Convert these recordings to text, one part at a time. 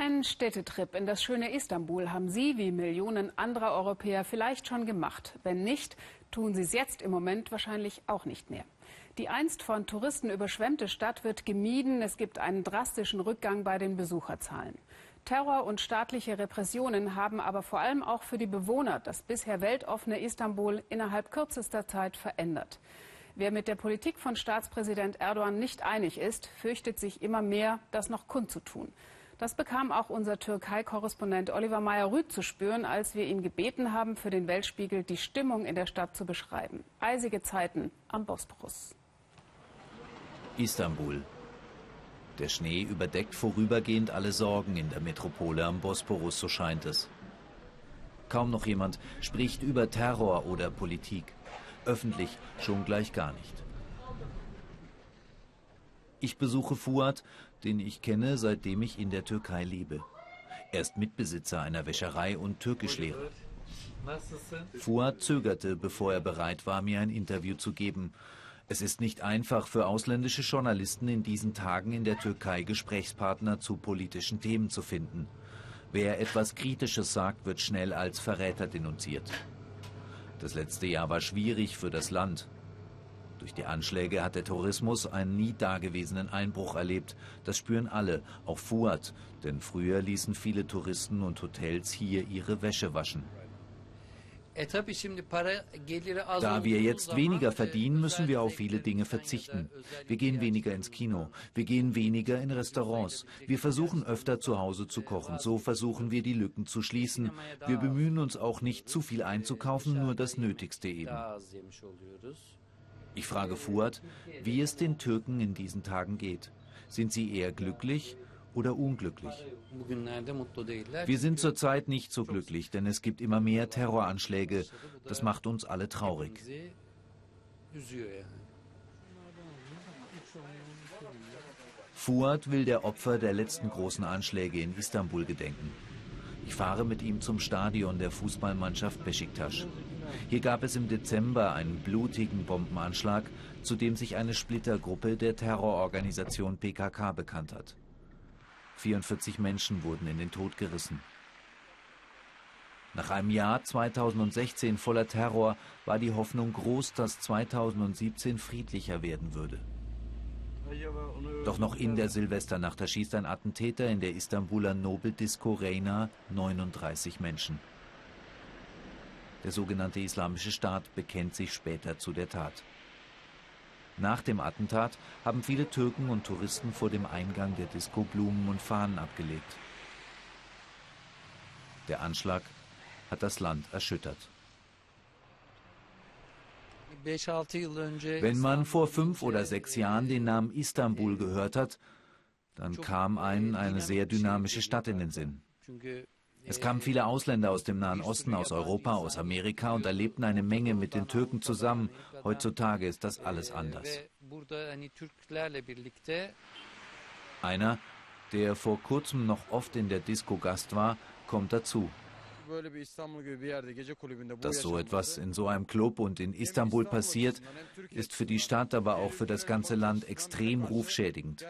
Einen Städtetrip in das schöne Istanbul haben Sie wie Millionen anderer Europäer vielleicht schon gemacht. Wenn nicht, tun Sie es jetzt im Moment wahrscheinlich auch nicht mehr. Die einst von Touristen überschwemmte Stadt wird gemieden. Es gibt einen drastischen Rückgang bei den Besucherzahlen. Terror und staatliche Repressionen haben aber vor allem auch für die Bewohner das bisher weltoffene Istanbul innerhalb kürzester Zeit verändert. Wer mit der Politik von Staatspräsident Erdogan nicht einig ist, fürchtet sich immer mehr, das noch kundzutun. Das bekam auch unser Türkei-Korrespondent Oliver Meyer-Rüth zu spüren, als wir ihn gebeten haben, für den Weltspiegel die Stimmung in der Stadt zu beschreiben. Eisige Zeiten am Bosporus. Istanbul. Der Schnee überdeckt vorübergehend alle Sorgen in der Metropole am Bosporus, so scheint es. Kaum noch jemand spricht über Terror oder Politik. Öffentlich schon gleich gar nicht. Ich besuche Fuad, den ich kenne, seitdem ich in der Türkei lebe. Er ist Mitbesitzer einer Wäscherei und Türkischlehrer. Fuad zögerte, bevor er bereit war, mir ein Interview zu geben. Es ist nicht einfach für ausländische Journalisten in diesen Tagen in der Türkei Gesprächspartner zu politischen Themen zu finden. Wer etwas Kritisches sagt, wird schnell als Verräter denunziert. Das letzte Jahr war schwierig für das Land. Durch die Anschläge hat der Tourismus einen nie dagewesenen Einbruch erlebt. Das spüren alle, auch Fuad, denn früher ließen viele Touristen und Hotels hier ihre Wäsche waschen. Da wir jetzt weniger verdienen, müssen wir auf viele Dinge verzichten. Wir gehen weniger ins Kino, wir gehen weniger in Restaurants, wir versuchen öfter zu Hause zu kochen, so versuchen wir die Lücken zu schließen. Wir bemühen uns auch nicht zu viel einzukaufen, nur das Nötigste eben. Ich frage Fuad, wie es den Türken in diesen Tagen geht. Sind sie eher glücklich oder unglücklich? Wir sind zurzeit nicht so glücklich, denn es gibt immer mehr Terroranschläge. Das macht uns alle traurig. Fuad will der Opfer der letzten großen Anschläge in Istanbul gedenken. Ich fahre mit ihm zum Stadion der Fußballmannschaft Besiktas. Hier gab es im Dezember einen blutigen Bombenanschlag, zu dem sich eine Splittergruppe der Terrororganisation PKK bekannt hat. 44 Menschen wurden in den Tod gerissen. Nach einem Jahr 2016 voller Terror war die Hoffnung groß, dass 2017 friedlicher werden würde. Doch noch in der Silvesternacht erschießt ein Attentäter in der Istanbuler Nobeldisco Reina 39 Menschen. Der sogenannte Islamische Staat bekennt sich später zu der Tat. Nach dem Attentat haben viele Türken und Touristen vor dem Eingang der Disco Blumen und Fahnen abgelegt. Der Anschlag hat das Land erschüttert. Wenn man vor fünf oder sechs Jahren den Namen Istanbul gehört hat, dann kam einem eine sehr dynamische Stadt in den Sinn. Es kamen viele Ausländer aus dem Nahen Osten, aus Europa, aus Amerika und erlebten eine Menge mit den Türken zusammen. Heutzutage ist das alles anders. Einer, der vor kurzem noch oft in der Disco Gast war, kommt dazu. Dass so etwas in so einem Club und in Istanbul passiert, ist für die Stadt, aber auch für das ganze Land extrem rufschädigend.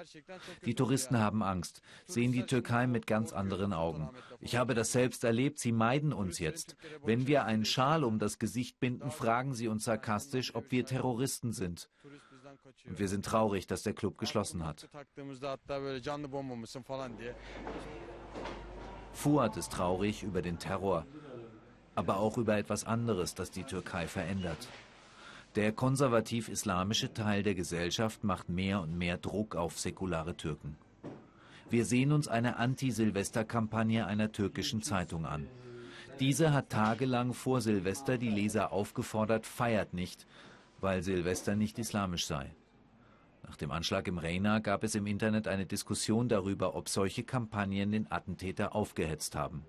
Die Touristen haben Angst, sehen die Türkei mit ganz anderen Augen. Ich habe das selbst erlebt, sie meiden uns jetzt. Wenn wir einen Schal um das Gesicht binden, fragen sie uns sarkastisch, ob wir Terroristen sind. Und wir sind traurig, dass der Club geschlossen hat. Fuad ist traurig über den Terror, aber auch über etwas anderes, das die Türkei verändert. Der konservativ-islamische Teil der Gesellschaft macht mehr und mehr Druck auf säkulare Türken. Wir sehen uns eine Anti-Silvester-Kampagne einer türkischen Zeitung an. Diese hat tagelang vor Silvester die Leser aufgefordert, feiert nicht, weil Silvester nicht islamisch sei. Nach dem Anschlag im Reina gab es im Internet eine Diskussion darüber, ob solche Kampagnen den Attentäter aufgehetzt haben.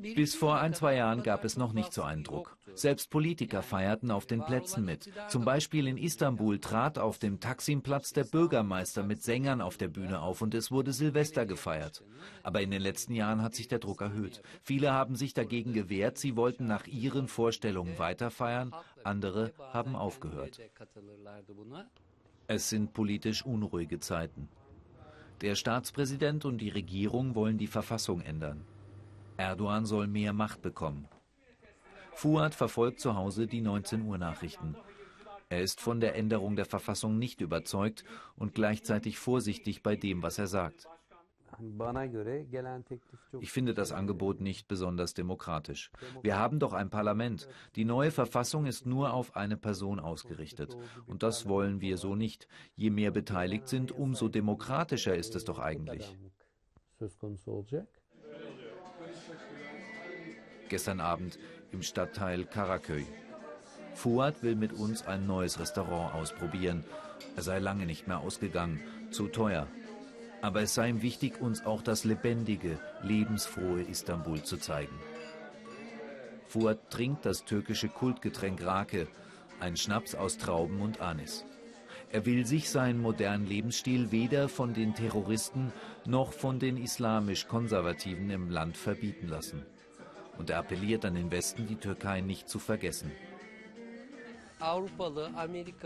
Bis vor ein, zwei Jahren gab es noch nicht so einen Druck. Selbst Politiker feierten auf den Plätzen mit. Zum Beispiel in Istanbul trat auf dem Taksimplatz der Bürgermeister mit Sängern auf der Bühne auf und es wurde Silvester gefeiert. Aber in den letzten Jahren hat sich der Druck erhöht. Viele haben sich dagegen gewehrt, sie wollten nach ihren Vorstellungen weiterfeiern, andere haben aufgehört. Es sind politisch unruhige Zeiten. Der Staatspräsident und die Regierung wollen die Verfassung ändern. Erdogan soll mehr Macht bekommen. Fuad verfolgt zu Hause die 19 Uhr Nachrichten. Er ist von der Änderung der Verfassung nicht überzeugt und gleichzeitig vorsichtig bei dem, was er sagt. Ich finde das Angebot nicht besonders demokratisch. Wir haben doch ein Parlament. Die neue Verfassung ist nur auf eine Person ausgerichtet. Und das wollen wir so nicht. Je mehr beteiligt sind, umso demokratischer ist es doch eigentlich. Gestern Abend im Stadtteil Karaköy. Fuad will mit uns ein neues Restaurant ausprobieren. Er sei lange nicht mehr ausgegangen. Zu teuer. Aber es sei ihm wichtig, uns auch das lebendige, lebensfrohe Istanbul zu zeigen. Fuad trinkt das türkische Kultgetränk Rake, ein Schnaps aus Trauben und Anis. Er will sich seinen modernen Lebensstil weder von den Terroristen noch von den islamisch-Konservativen im Land verbieten lassen. Und er appelliert an den Westen, die Türkei nicht zu vergessen.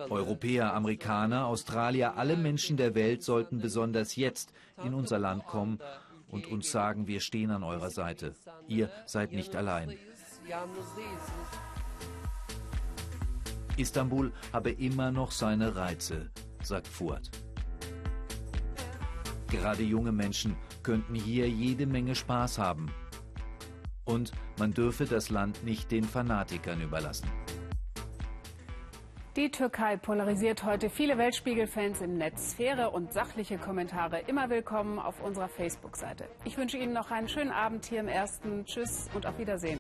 Europäer, Amerikaner, Australier, alle Menschen der Welt sollten besonders jetzt in unser Land kommen und uns sagen, wir stehen an eurer Seite. Ihr seid nicht allein. Istanbul habe immer noch seine Reize, sagt Fuad. Gerade junge Menschen könnten hier jede Menge Spaß haben. Und man dürfe das Land nicht den Fanatikern überlassen. Die Türkei polarisiert heute viele Weltspiegel-Fans im Netz. Faire und sachliche Kommentare immer willkommen auf unserer Facebook-Seite. Ich wünsche Ihnen noch einen schönen Abend hier im Ersten. Tschüss und auf Wiedersehen.